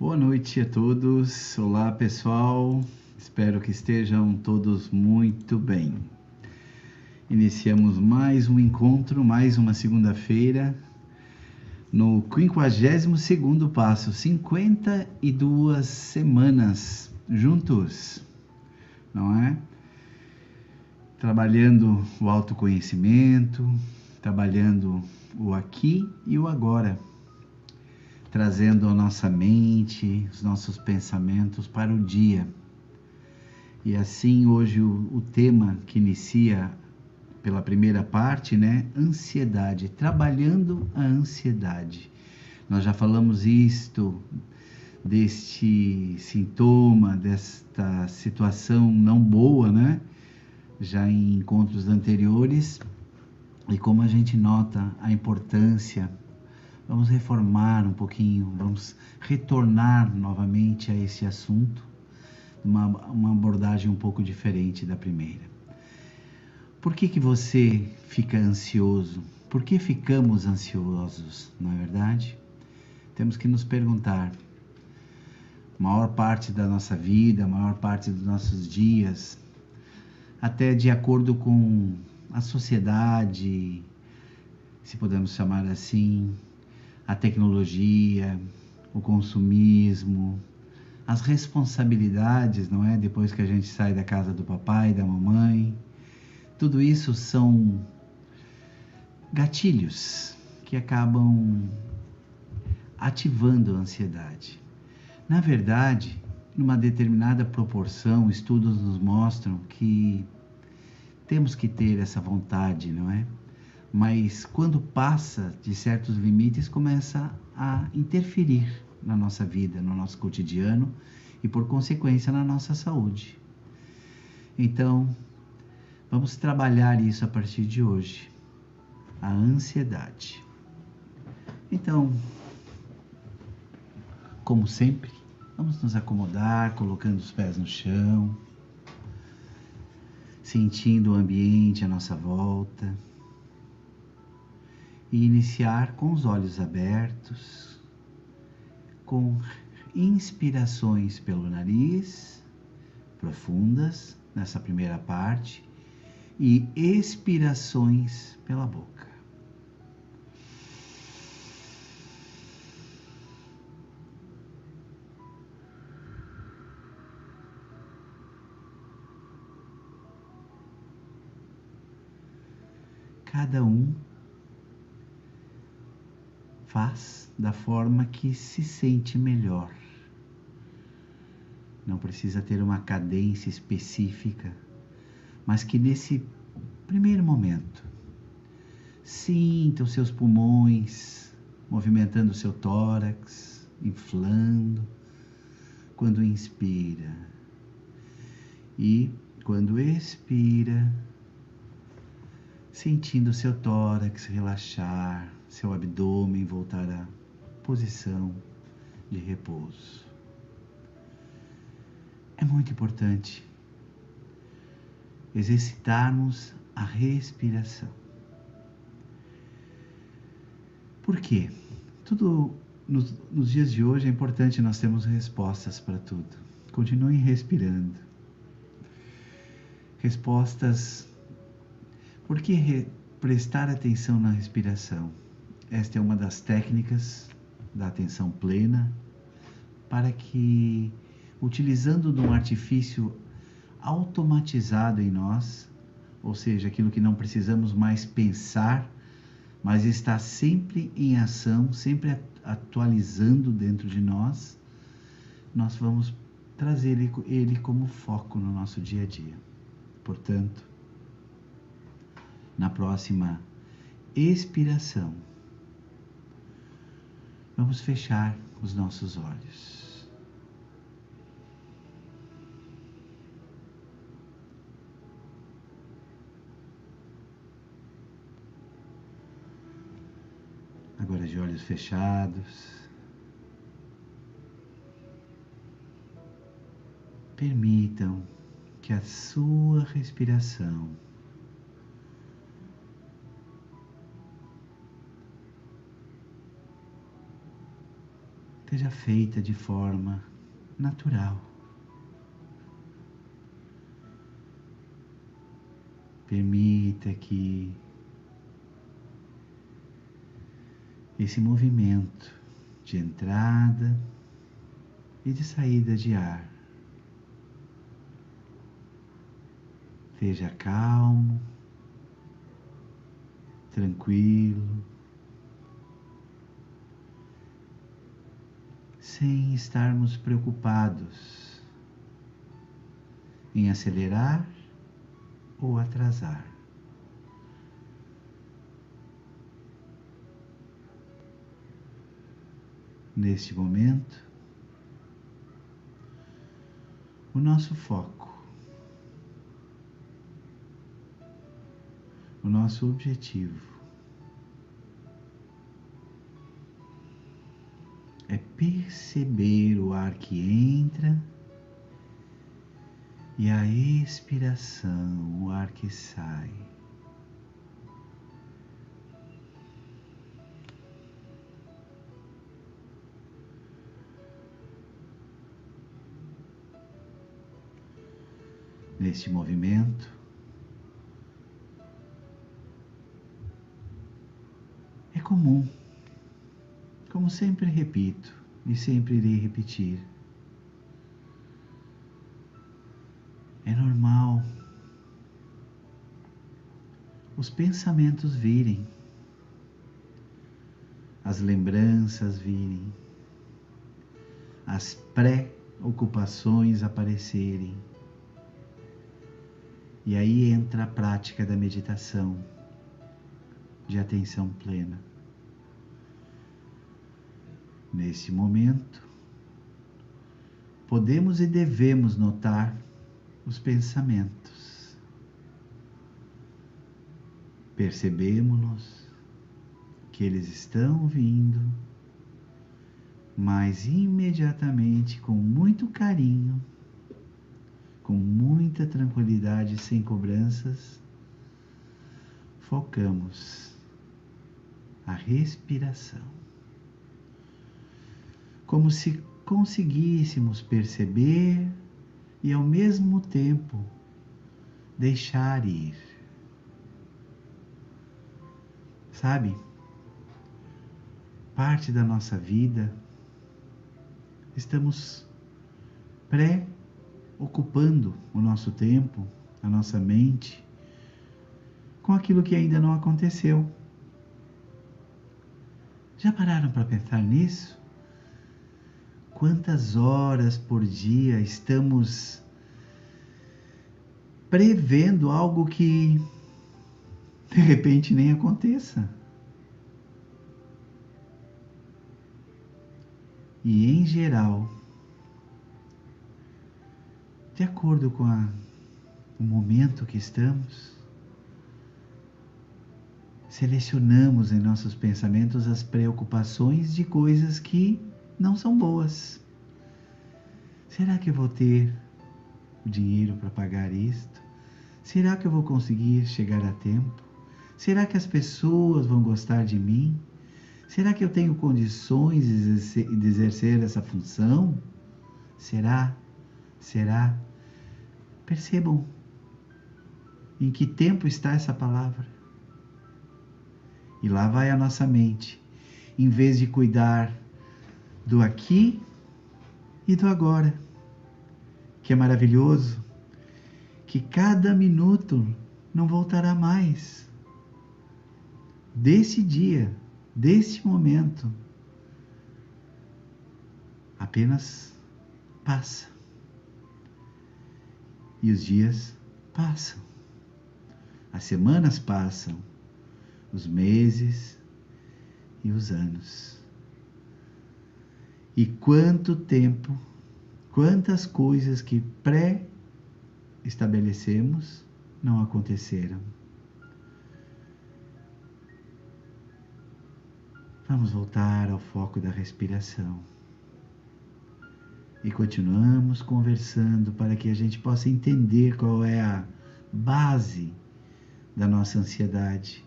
Boa noite a todos. Olá, pessoal. Espero que estejam todos muito bem. Iniciamos mais um encontro, mais uma segunda-feira, no 52º passo, 52 semanas juntos, não é? Trabalhando o autoconhecimento, trabalhando o aqui e o agora trazendo a nossa mente, os nossos pensamentos para o dia. E assim, hoje, o, o tema que inicia pela primeira parte, né? Ansiedade, trabalhando a ansiedade. Nós já falamos isto, deste sintoma, desta situação não boa, né? Já em encontros anteriores, e como a gente nota a importância Vamos reformar um pouquinho, vamos retornar novamente a esse assunto, uma, uma abordagem um pouco diferente da primeira. Por que, que você fica ansioso? Por que ficamos ansiosos, não é verdade? Temos que nos perguntar. A maior parte da nossa vida, a maior parte dos nossos dias, até de acordo com a sociedade, se podemos chamar assim, a tecnologia, o consumismo, as responsabilidades, não é? Depois que a gente sai da casa do papai, da mamãe, tudo isso são gatilhos que acabam ativando a ansiedade. Na verdade, numa determinada proporção, estudos nos mostram que temos que ter essa vontade, não é? Mas quando passa de certos limites, começa a interferir na nossa vida, no nosso cotidiano e, por consequência, na nossa saúde. Então, vamos trabalhar isso a partir de hoje. A ansiedade. Então, como sempre, vamos nos acomodar, colocando os pés no chão, sentindo o ambiente à nossa volta e iniciar com os olhos abertos, com inspirações pelo nariz, profundas nessa primeira parte, e expirações pela boca. Cada um faz da forma que se sente melhor. Não precisa ter uma cadência específica, mas que nesse primeiro momento sinta os seus pulmões movimentando o seu tórax, inflando, quando inspira. E quando expira, sentindo o seu tórax relaxar, seu abdômen voltar à posição de repouso. É muito importante exercitarmos a respiração. Por quê? Tudo nos, nos, dias de hoje é importante nós termos respostas para tudo. Continuem respirando. Respostas. Por que re, prestar atenção na respiração? Esta é uma das técnicas da atenção plena para que, utilizando um artifício automatizado em nós, ou seja, aquilo que não precisamos mais pensar, mas está sempre em ação, sempre atualizando dentro de nós, nós vamos trazer ele, ele como foco no nosso dia a dia. Portanto, na próxima expiração, Vamos fechar os nossos olhos. Agora de olhos fechados. Permitam que a sua respiração seja feita de forma natural. Permita que esse movimento de entrada e de saída de ar esteja calmo, tranquilo, sem estarmos preocupados em acelerar ou atrasar. Neste momento, o nosso foco, o nosso objetivo é perceber o ar que entra e a expiração, o ar que sai. Neste movimento, é comum, como sempre repito e sempre irei repetir. É normal os pensamentos virem, as lembranças virem, as pré-ocupações aparecerem. E aí entra a prática da meditação de atenção plena. Nesse momento, podemos e devemos notar os pensamentos. Percebemos-nos que eles estão vindo, mas imediatamente, com muito carinho, com muita tranquilidade, sem cobranças, focamos a respiração. Como se conseguíssemos perceber e ao mesmo tempo deixar ir. Sabe? Parte da nossa vida estamos pré-ocupando o nosso tempo, a nossa mente, com aquilo que ainda não aconteceu. Já pararam para pensar nisso? Quantas horas por dia estamos prevendo algo que de repente nem aconteça? E em geral, de acordo com a, o momento que estamos, selecionamos em nossos pensamentos as preocupações de coisas que não são boas. Será que eu vou ter dinheiro para pagar isto? Será que eu vou conseguir chegar a tempo? Será que as pessoas vão gostar de mim? Será que eu tenho condições de exercer essa função? Será? Será? Percebam em que tempo está essa palavra. E lá vai a nossa mente. Em vez de cuidar do aqui e do agora, que é maravilhoso, que cada minuto não voltará mais. Desse dia, desse momento, apenas passa. E os dias passam, as semanas passam, os meses e os anos. E quanto tempo, quantas coisas que pré-estabelecemos não aconteceram. Vamos voltar ao foco da respiração. E continuamos conversando para que a gente possa entender qual é a base da nossa ansiedade.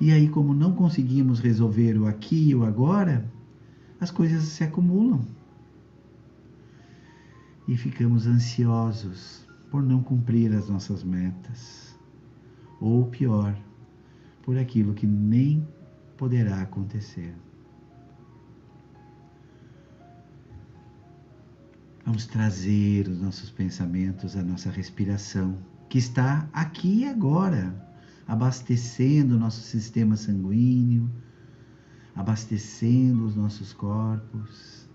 E aí, como não conseguimos resolver o aqui e o agora, as coisas se acumulam e ficamos ansiosos por não cumprir as nossas metas, ou pior, por aquilo que nem poderá acontecer. Vamos trazer os nossos pensamentos à nossa respiração, que está aqui e agora, abastecendo o nosso sistema sanguíneo, abastecendo os nossos corpos,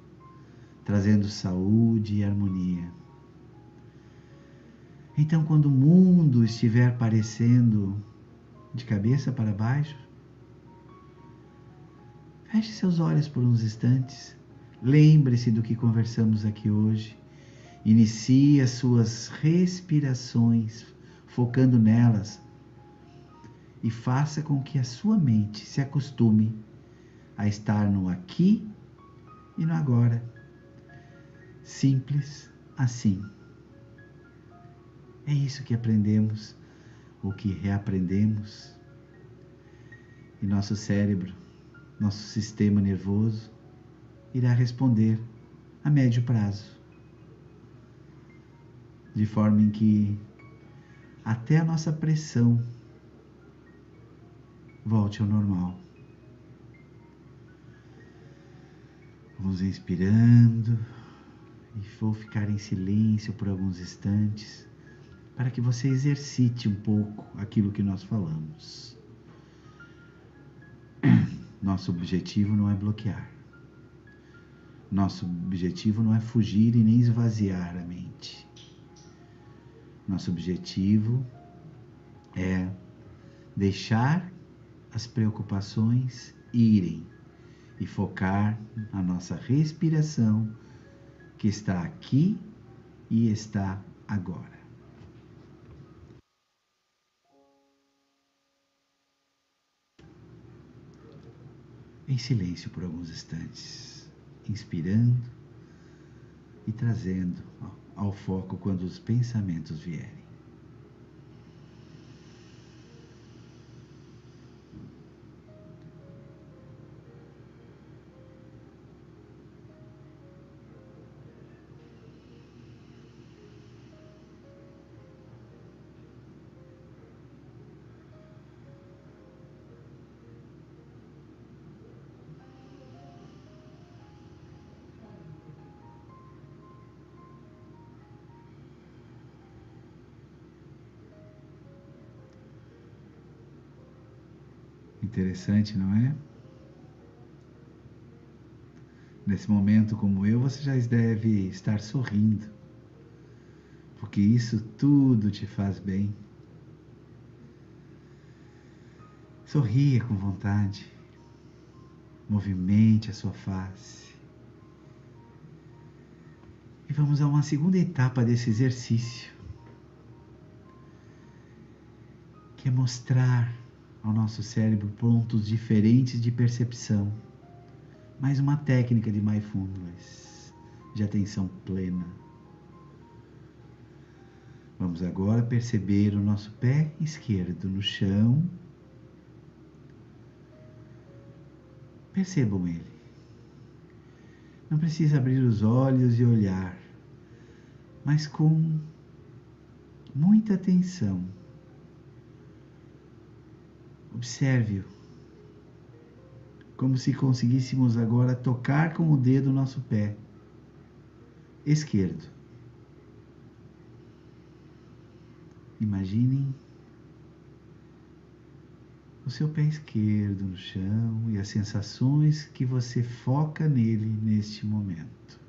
trazendo saúde e harmonia. Então, quando o mundo estiver parecendo de cabeça para baixo, feche seus olhos por uns instantes Lembre-se do que conversamos aqui hoje. Inicie as suas respirações, focando nelas, e faça com que a sua mente se acostume a estar no aqui e no agora. Simples assim. É isso que aprendemos, o que reaprendemos. E nosso cérebro, nosso sistema nervoso, irá responder a médio prazo. De forma em que até a nossa pressão volte ao normal. Vamos inspirando e vou ficar em silêncio por alguns instantes para que você exercite um pouco aquilo que nós falamos. Nosso objetivo não é bloquear. Nosso objetivo não é fugir e nem esvaziar a mente. Nosso objetivo é deixar as preocupações irem e focar na nossa respiração que está aqui e está agora. Em silêncio por alguns instantes inspirando e trazendo ao foco quando os pensamentos vierem. Interessante, não é? Nesse momento como eu, você já deve estar sorrindo, porque isso tudo te faz bem. Sorria com vontade, movimente a sua face. E vamos a uma segunda etapa desse exercício, que é mostrar ao nosso cérebro pontos diferentes de percepção. Mais uma técnica de mindfulness, de atenção plena. Vamos agora perceber o nosso pé esquerdo no chão. Percebam ele. Não precisa abrir os olhos e olhar, mas com muita atenção Observe-o. Como se conseguíssemos agora tocar com o dedo o nosso pé esquerdo. Imaginem o seu pé esquerdo no chão e as sensações que você foca nele neste momento.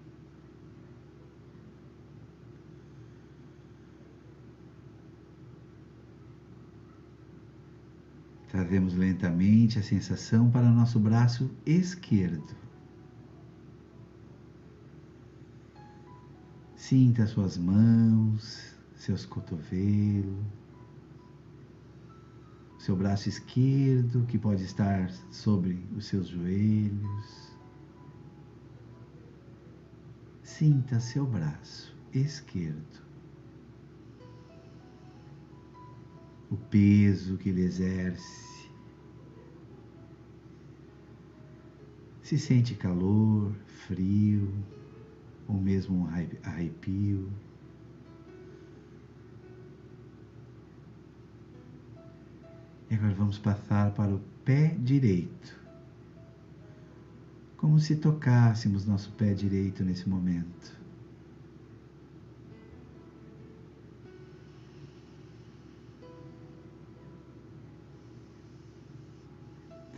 Trazemos lentamente a sensação para nosso braço esquerdo. Sinta suas mãos, seus cotovelos, seu braço esquerdo que pode estar sobre os seus joelhos. Sinta seu braço esquerdo. o peso que ele exerce. Se sente calor, frio, ou mesmo um arrepio. E agora vamos passar para o pé direito. Como se tocássemos nosso pé direito nesse momento.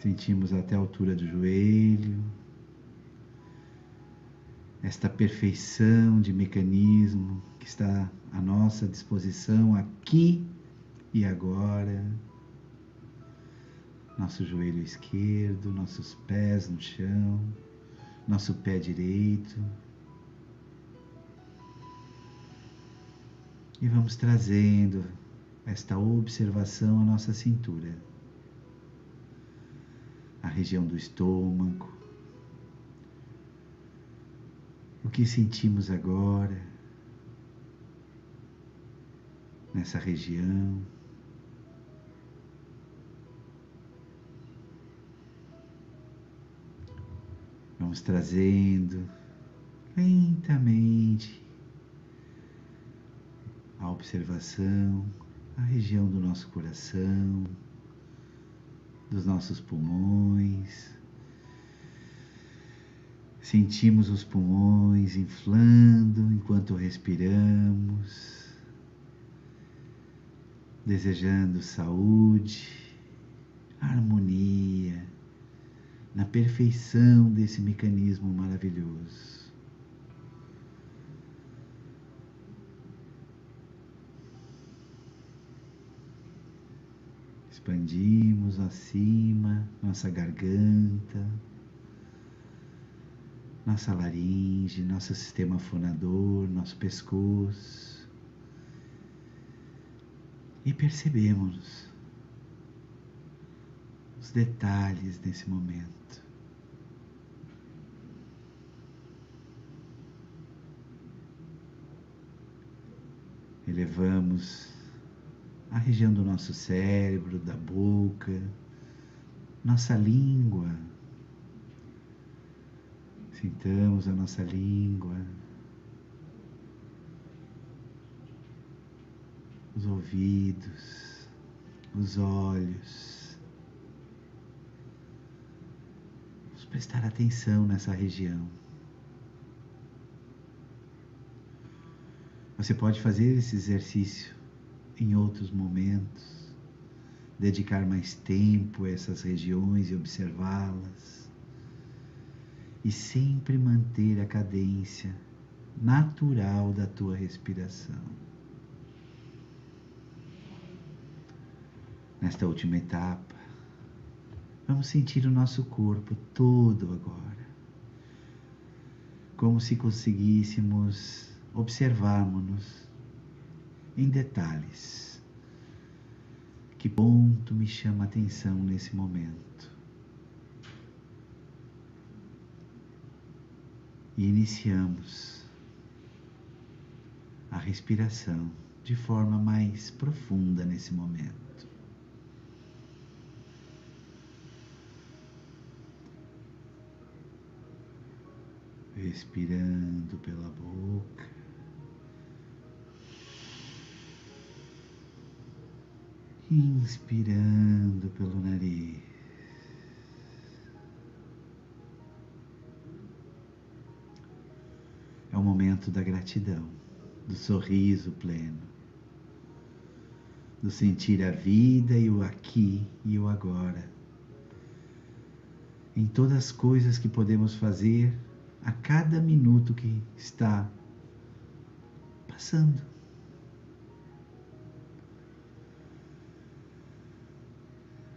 Sentimos até a altura do joelho, esta perfeição de mecanismo que está à nossa disposição aqui e agora. Nosso joelho esquerdo, nossos pés no chão, nosso pé direito. E vamos trazendo esta observação à nossa cintura, a região do estômago, o que sentimos agora nessa região. Vamos trazendo lentamente a observação, a região do nosso coração, dos nossos pulmões. Sentimos os pulmões inflando enquanto respiramos, desejando saúde, harmonia na perfeição desse mecanismo maravilhoso. Expandimos acima nossa garganta, nossa laringe, nosso sistema fonador, nosso pescoço. E percebemos os detalhes desse momento. Elevamos a região do nosso cérebro, da boca, nossa língua. Sintamos a nossa língua, os ouvidos, os olhos. Vamos prestar atenção nessa região. Você pode fazer esse exercício em outros momentos, dedicar mais tempo a essas regiões e observá-las, e sempre manter a cadência natural da tua respiração. Nesta última etapa, vamos sentir o nosso corpo todo agora, como se conseguíssemos observarmos-nos em detalhes. Que ponto me chama a atenção nesse momento? E iniciamos a respiração de forma mais profunda nesse momento. Respirando pela boca. Inspirando pelo nariz. É o momento da gratidão, do sorriso pleno, do sentir a vida e o aqui e o agora. Em todas as coisas que podemos fazer a cada minuto que está passando.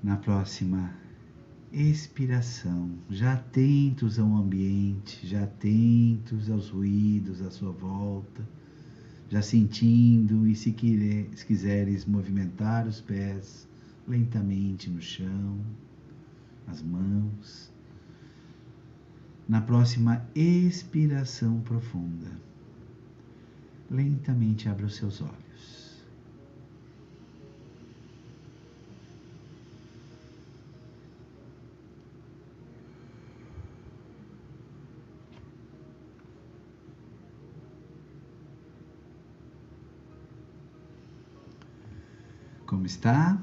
Na próxima expiração, já atentos ao ambiente, já atentos aos ruídos à sua volta, já sentindo e se, se quiseres movimentar os pés lentamente no chão, as mãos. Na próxima expiração profunda, lentamente abra os seus olhos. Como está.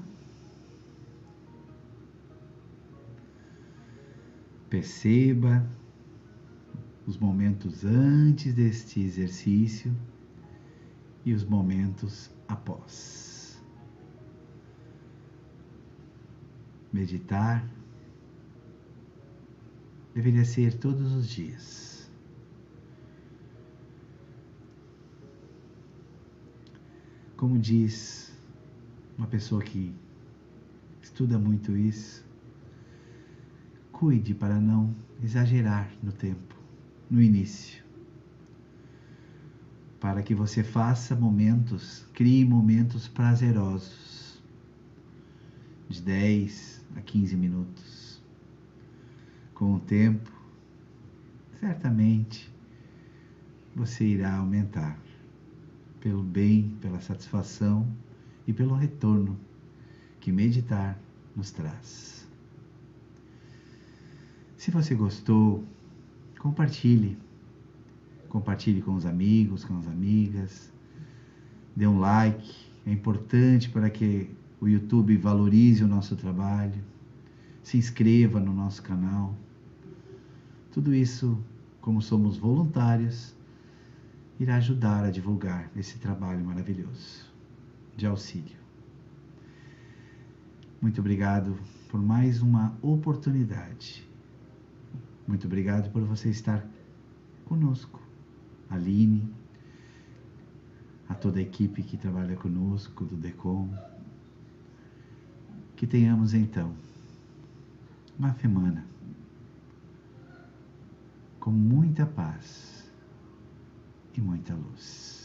Perceba os momentos antes deste exercício e os momentos após. Meditar deveria ser todos os dias. Como diz uma pessoa que estuda muito isso, cuide para não exagerar no tempo, no início. Para que você faça momentos, crie momentos prazerosos, de 10 a 15 minutos. Com o tempo, certamente você irá aumentar pelo bem, pela satisfação e pelo retorno que meditar nos traz. Se você gostou, compartilhe. Compartilhe com os amigos, com as amigas. Dê um like. É importante para que o YouTube valorize o nosso trabalho. Se inscreva no nosso canal. Tudo isso, como somos voluntários, irá ajudar a divulgar esse trabalho maravilhoso de auxílio. Muito obrigado por mais uma oportunidade muito obrigado por você estar conosco. Aline, a toda a equipe que trabalha conosco do DECOM. Que tenhamos então uma semana com muita paz e muita luz.